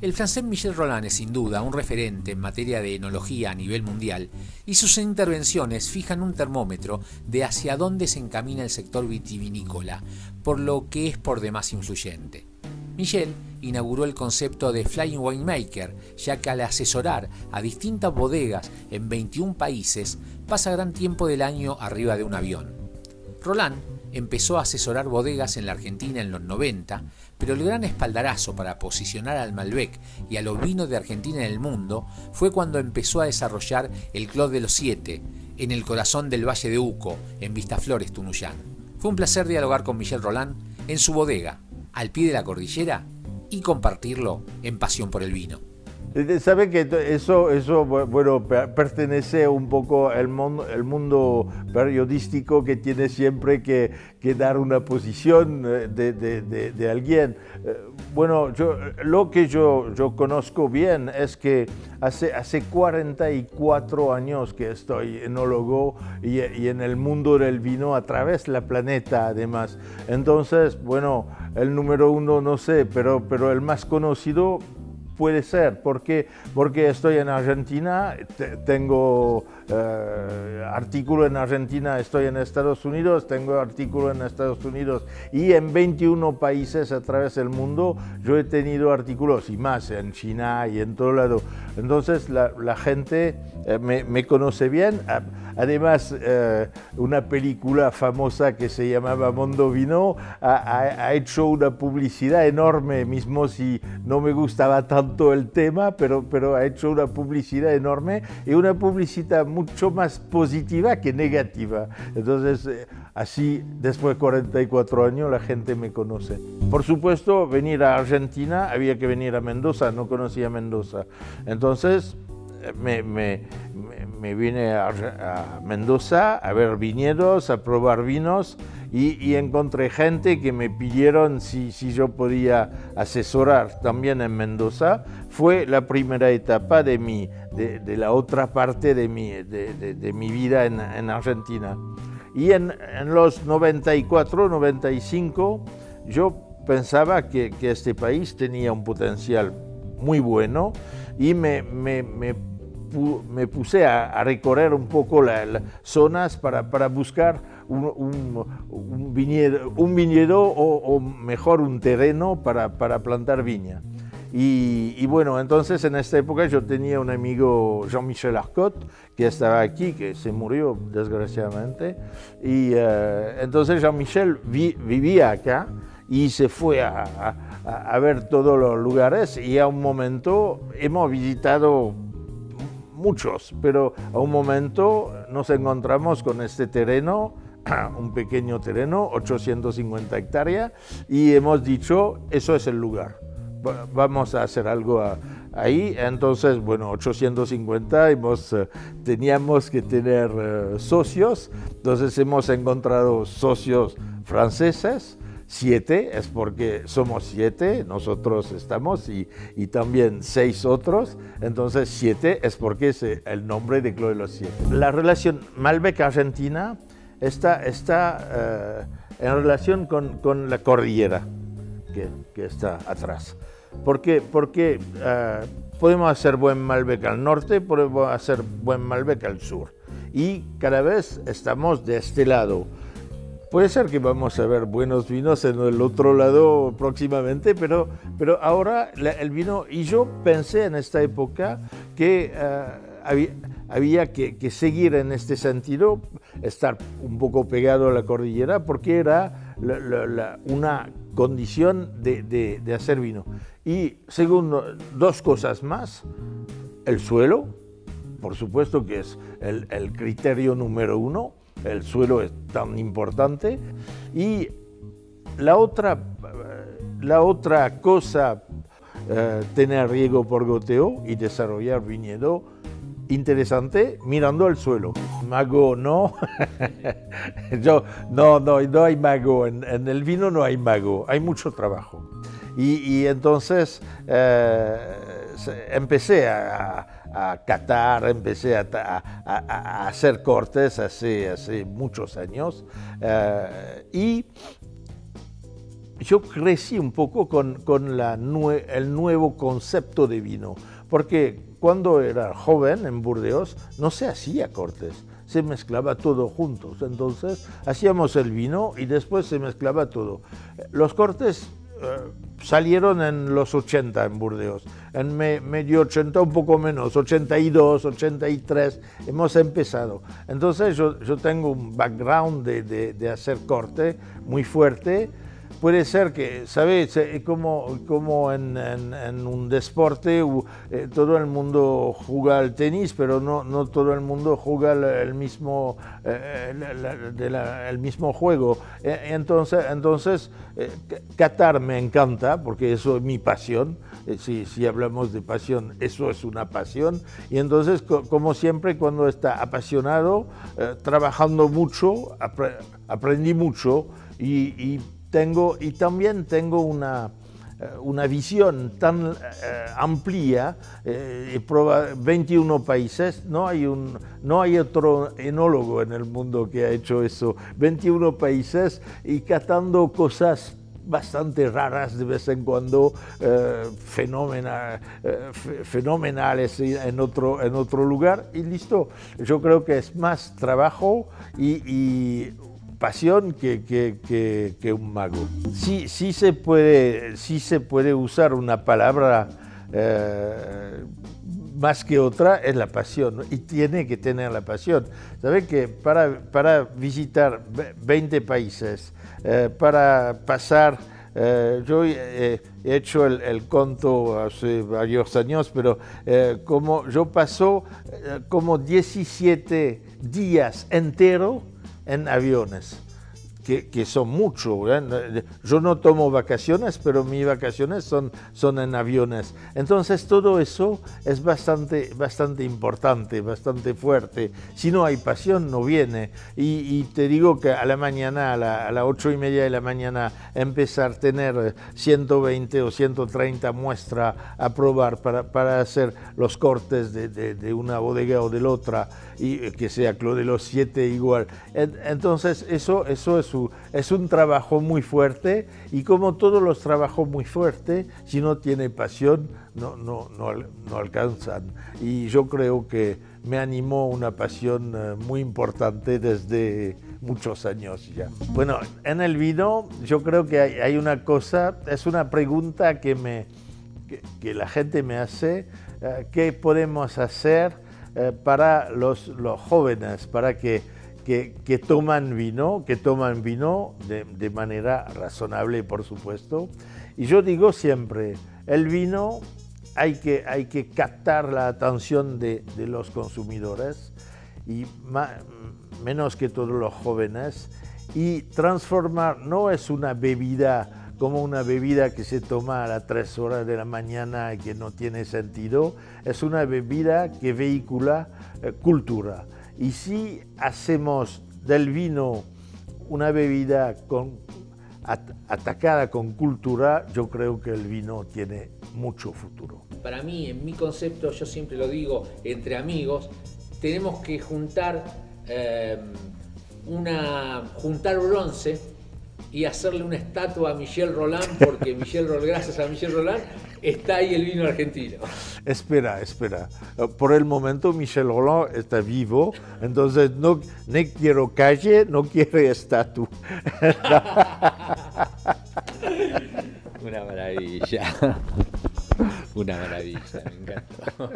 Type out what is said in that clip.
El francés Michel Roland es sin duda un referente en materia de enología a nivel mundial y sus intervenciones fijan un termómetro de hacia dónde se encamina el sector vitivinícola, por lo que es por demás influyente. Michel inauguró el concepto de Flying Winemaker, ya que al asesorar a distintas bodegas en 21 países, pasa gran tiempo del año arriba de un avión. Roland empezó a asesorar bodegas en la Argentina en los 90, pero el gran espaldarazo para posicionar al Malbec y a los vinos de Argentina en el mundo fue cuando empezó a desarrollar el Club de los Siete, en el corazón del Valle de Uco, en Vistaflores, Tunuyán. Fue un placer dialogar con Michel Roland en su bodega, al pie de la cordillera, y compartirlo en pasión por el vino. Eh, sabe que eso, eso bueno, pertenece un poco al mundo, el mundo periodístico que tiene siempre que, dar una posición eh, de, de, de, alguien. Eh, bueno, yo, lo que yo, yo conozco bien es que hace, hace 44 años que estoy enólogo y, y en el mundo del vino a través del planeta además. Entonces, bueno, el número uno no sé, pero, pero el más conocido puede ser, porque, porque estoy en Argentina, tengo eh, artículo en Argentina, estoy en Estados Unidos, tengo artículo en Estados Unidos y en 21 países a través del mundo yo he tenido artículos y más en China y en todo lado. Entonces la, la gente eh, me, me, conoce bien. Además, eh, una película famosa que se llamaba Mondo Vino ha, hecho una publicidad enorme, mismo si no me gustaba tanto el tema, pero, pero ha hecho una publicidad enorme y una publicidad mucho más positiva que negativa. Entonces, eh, así, después de 44 años, la gente me conoce. Por supuesto, venir a Argentina, había que venir a Mendoza, no conocía Mendoza. Entonces, me, me, me vine a, Mendoza a ver viñedos, a probar vinos y, encontré gente que me pidieron si, si, yo podía asesorar también en Mendoza. Fue la primera etapa de, mi, de, la otra parte de mi, de, de mi vida en, en, Argentina. Y en, en, los 94, 95, yo pensaba que, este país tenía un potencial muy bueno y me, me, me puse a, recorrer un poco las zonas para, para buscar un, un, viñedo, un viñedo o, mejor un terreno para, para plantar viña. Y, bueno, entonces en esta época yo tenía un amigo, Jean-Michel Arcot, que estaba aquí, que se murió desgraciadamente. Y eh, entonces Jean-Michel vivía acá y se fue a, a, a ver todos los lugares y a un momento hemos visitado muchos, pero a un momento nos encontramos con este terreno, un pequeño terreno, 850 hectáreas, y hemos dicho, eso es el lugar, vamos a hacer algo ahí. Entonces, bueno, 850, hemos, eh, teníamos que tener eh, socios, entonces hemos encontrado socios franceses, siete es porque somos siete, nosotros estamos y, y, también seis otros, entonces siete es porque es el nombre de de los Siete. La relación Malbec-Argentina está, está eh, en relación con, con, la cordillera que, que, está atrás. Porque, porque uh, podemos hacer buen Malbec al norte, podemos hacer buen Malbec al sur. Y cada vez estamos de este lado Puede ser que vamos a ver buenos vinos en el otro lado próximamente, pero, pero ahora el vino, y yo pensé en esta época que uh, había, había que, que, seguir en este sentido, estar un poco pegado a la cordillera, porque era la, la, la, una condición de, de, hacer vino. Y segundo, dos cosas más, el suelo, por supuesto que es el, el criterio número uno, el suelo es tan importante. Y la otra, la otra cosa, eh, tener riego por goteo y desarrollar viñedo interesante mirando al suelo. Mago no, Yo, no, no, no hay mago, en, el vino no hay mago, hay mucho trabajo. Y, entonces eh, empecé a, catar, empecé a, hacer cortes hace, hace muchos años. Eh, y yo crecí un poco con, con la el nuevo concepto de vino, porque cuando era joven en Burdeos no se hacía cortes, se mezclaba todo juntos. Entonces hacíamos el vino y después se mezclaba todo. Los cortes eh, salieron en los 80 en Burdeos, en medio 80, un poco menos, 82, 83, hemos empezado. Entonces yo, tengo un background de, de hacer corte muy fuerte puede ser que, ¿sabes? Como, como en, un deporte, eh, todo el mundo juega al tenis, pero no, no todo el mundo juega el mismo, eh, el mismo juego. Eh, entonces, entonces Qatar me encanta, porque eso es mi pasión. Si, si, hablamos de pasión, eso es una pasión. Y entonces, como siempre, cuando está apasionado, trabajando mucho, aprendí mucho y tengo, y también tengo una, eh, una visión tan eh, amplia, eh, 21 países, no hay, un, no hay otro enólogo en el mundo que ha hecho eso, 21 países y catando cosas bastante raras de vez en cuando, eh, fenomenales en otro, en otro lugar y listo. Yo creo que es más trabajo y pasión que, que, que, un mago. Sí, sí, se puede, sí se puede usar una palabra eh, más que otra, es la pasión, y tiene que tener la pasión. ¿Sabe que para, para visitar 20 países, eh, para pasar... Eh, yo he hecho el, el, conto hace varios años, pero como yo paso como 17 días enteros en aviones que, son mucho. Yo no tomo vacaciones, pero mis vacaciones son, son en aviones. Entonces todo eso es bastante, bastante importante, bastante fuerte. Si no hay pasión, no viene. Y, te digo que a la mañana, a, las ocho y media de la mañana, empezar a tener 120 o 130 muestras a probar para, para hacer los cortes de, de, una bodega o de la otra, y que sea Clo de los siete igual. Entonces eso, eso es es un trabajo muy fuerte y como todos los trabajos muy fuertes, si no tiene pasión, no, no, no, alcanzan. Y yo creo que me animó una pasión eh, muy importante desde muchos años ya. Bueno, en el vino yo creo que hay, una cosa, es una pregunta que, me, que, la gente me hace, eh, ¿qué podemos hacer eh, para los, los jóvenes, para que que, toman vino, que toman vino de, manera razonable, por supuesto. Y yo digo siempre, el vino hay que, hay que captar la atención de, los consumidores, y menos que todos los jóvenes, y transformar, no es una bebida como una bebida que se toma a las 3 horas de la mañana y que no tiene sentido, es una bebida que vehicula eh, cultura. Y si hacemos del vino una bebida atacada con cultura, yo creo que el vino tiene mucho futuro. Para mí, en mi concepto, yo siempre lo digo, entre amigos, tenemos que juntar, eh, una, juntar bronce y hacerle una estatua a Michel Roland, porque Michel Roland, gracias a Michel Roland, está ahí el vino argentino. Espera, espera. Por el momento Michel Roland está vivo, entonces no, quiero calle, no quiero estatua. Una maravilla. Una maravilla, me encanta.